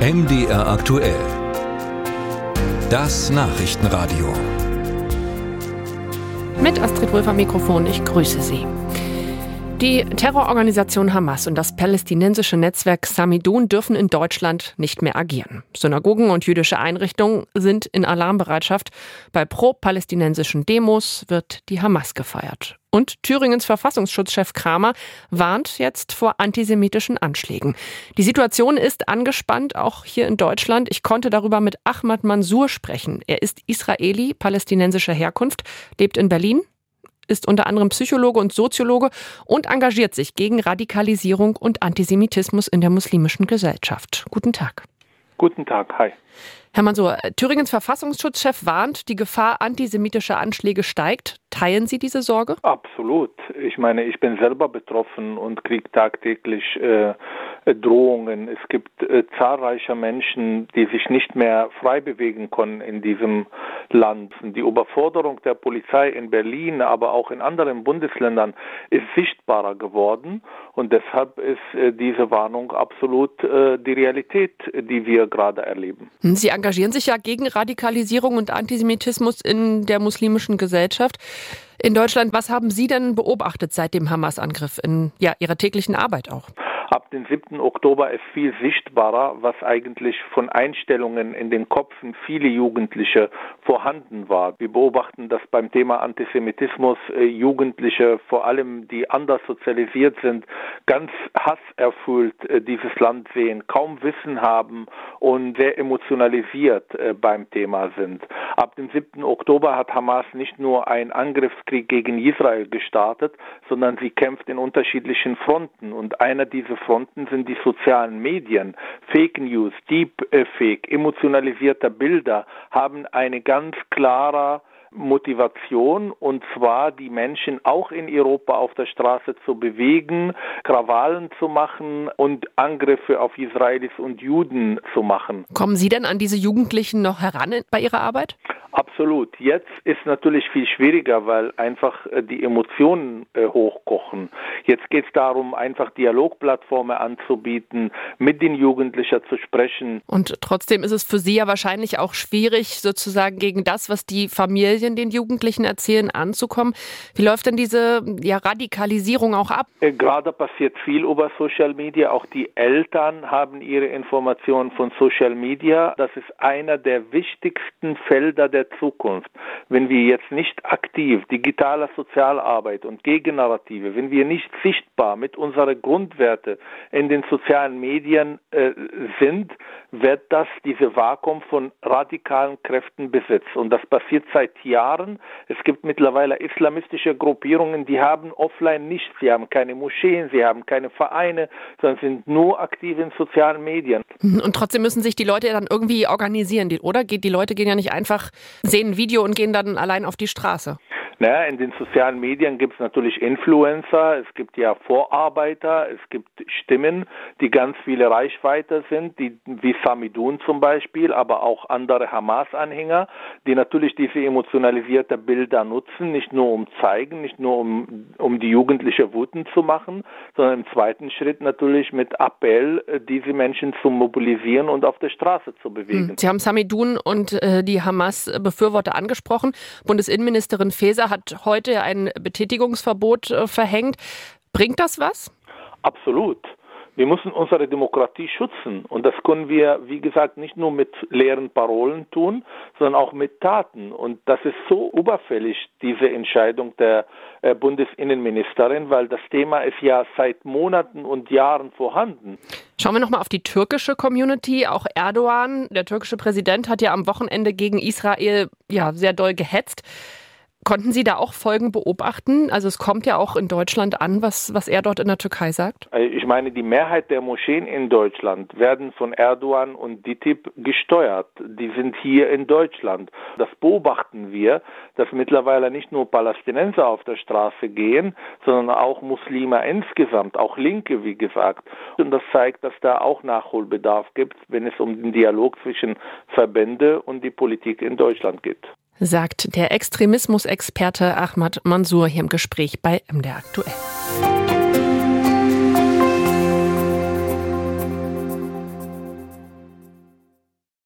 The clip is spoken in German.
MDR aktuell. Das Nachrichtenradio. Mit Astrid Röfer Mikrofon, ich grüße Sie. Die Terrororganisation Hamas und das palästinensische Netzwerk Samidun dürfen in Deutschland nicht mehr agieren. Synagogen und jüdische Einrichtungen sind in Alarmbereitschaft. Bei pro-palästinensischen Demos wird die Hamas gefeiert. Und Thüringens Verfassungsschutzchef Kramer warnt jetzt vor antisemitischen Anschlägen. Die Situation ist angespannt, auch hier in Deutschland. Ich konnte darüber mit Ahmad Mansour sprechen. Er ist Israeli palästinensischer Herkunft, lebt in Berlin ist unter anderem Psychologe und Soziologe und engagiert sich gegen Radikalisierung und Antisemitismus in der muslimischen Gesellschaft. Guten Tag. Guten Tag, hi. Herr Mansour, Thüringens Verfassungsschutzchef warnt, die Gefahr antisemitischer Anschläge steigt. Teilen Sie diese Sorge? Absolut. Ich meine, ich bin selber betroffen und kriege tagtäglich äh, Drohungen. Es gibt äh, zahlreiche Menschen, die sich nicht mehr frei bewegen können in diesem Land. Die Überforderung der Polizei in Berlin, aber auch in anderen Bundesländern ist sichtbarer geworden und deshalb ist äh, diese Warnung absolut äh, die Realität, die wir gerade erleben. Sie engagieren sich ja gegen Radikalisierung und Antisemitismus in der muslimischen Gesellschaft in Deutschland. Was haben Sie denn beobachtet seit dem Hamas-Angriff in ja, Ihrer täglichen Arbeit auch? Ab dem 7. Oktober ist viel sichtbarer, was eigentlich von Einstellungen in den Köpfen viele Jugendliche vorhanden war. Wir beobachten, dass beim Thema Antisemitismus äh, Jugendliche, vor allem die anders sozialisiert sind, ganz hasserfüllt äh, dieses Land sehen, kaum Wissen haben und sehr emotionalisiert äh, beim Thema sind. Ab dem 7. Oktober hat Hamas nicht nur einen Angriffskrieg gegen Israel gestartet, sondern sie kämpft in unterschiedlichen Fronten und einer dieser Fronten sind die sozialen Medien. Fake News, Deepfake, emotionalisierte Bilder haben eine ganz klare Motivation und zwar die Menschen auch in Europa auf der Straße zu bewegen, Krawallen zu machen und Angriffe auf Israelis und Juden zu machen. Kommen Sie denn an diese Jugendlichen noch heran bei Ihrer Arbeit? Absolut. Jetzt ist natürlich viel schwieriger, weil einfach äh, die Emotionen äh, hochkochen. Jetzt geht es darum, einfach Dialogplattformen anzubieten, mit den Jugendlichen zu sprechen. Und trotzdem ist es für Sie ja wahrscheinlich auch schwierig, sozusagen gegen das, was die Familien den Jugendlichen erzählen, anzukommen. Wie läuft denn diese ja, Radikalisierung auch ab? Äh, gerade passiert viel über Social Media. Auch die Eltern haben ihre Informationen von Social Media. Das ist einer der wichtigsten Felder der Zukunft. Wenn wir jetzt nicht aktiv digitale Sozialarbeit und Gegennarrative, wenn wir nicht sichtbar mit unseren Grundwerte in den sozialen Medien äh, sind, wird das diese Vakuum von radikalen Kräften besetzt. Und das passiert seit Jahren. Es gibt mittlerweile islamistische Gruppierungen, die haben offline nichts. Sie haben keine Moscheen, sie haben keine Vereine, sondern sind nur aktiv in sozialen Medien. Und trotzdem müssen sich die Leute dann irgendwie organisieren, oder? Die Leute gehen ja nicht einfach, sehen ein Video und gehen dann allein auf die Straße. Naja, in den sozialen Medien gibt es natürlich Influencer, es gibt ja Vorarbeiter, es gibt Stimmen, die ganz viele Reichweite sind, die, wie Samidun zum Beispiel, aber auch andere Hamas-Anhänger, die natürlich diese emotionalisierte Bilder nutzen, nicht nur um zeigen, nicht nur um, um die Jugendliche wütend zu machen, sondern im zweiten Schritt natürlich mit Appell, äh, diese Menschen zu mobilisieren und auf der Straße zu bewegen. Hm. Sie haben Samidun und äh, die Hamas-Befürworter angesprochen. Bundesinnenministerin Faeser hat heute ein Betätigungsverbot äh, verhängt. Bringt das was? Absolut. Wir müssen unsere Demokratie schützen. Und das können wir, wie gesagt, nicht nur mit leeren Parolen tun, sondern auch mit Taten. Und das ist so überfällig, diese Entscheidung der äh, Bundesinnenministerin, weil das Thema ist ja seit Monaten und Jahren vorhanden. Schauen wir nochmal auf die türkische Community. Auch Erdogan, der türkische Präsident, hat ja am Wochenende gegen Israel ja sehr doll gehetzt. Konnten Sie da auch Folgen beobachten? Also es kommt ja auch in Deutschland an, was, was er dort in der Türkei sagt. Äh, ich meine, die Mehrheit der Moscheen in Deutschland werden von Erdogan und DITIB gesteuert. Die sind hier in Deutschland. Das beobachten wir, dass mittlerweile nicht nur Palästinenser auf der Straße gehen, sondern auch Muslime insgesamt, auch Linke, wie gesagt. Und das zeigt, dass da auch Nachholbedarf gibt, wenn es um den Dialog zwischen Verbände und die Politik in Deutschland geht sagt der Extremismusexperte Ahmad Mansour hier im Gespräch bei MDR aktuell.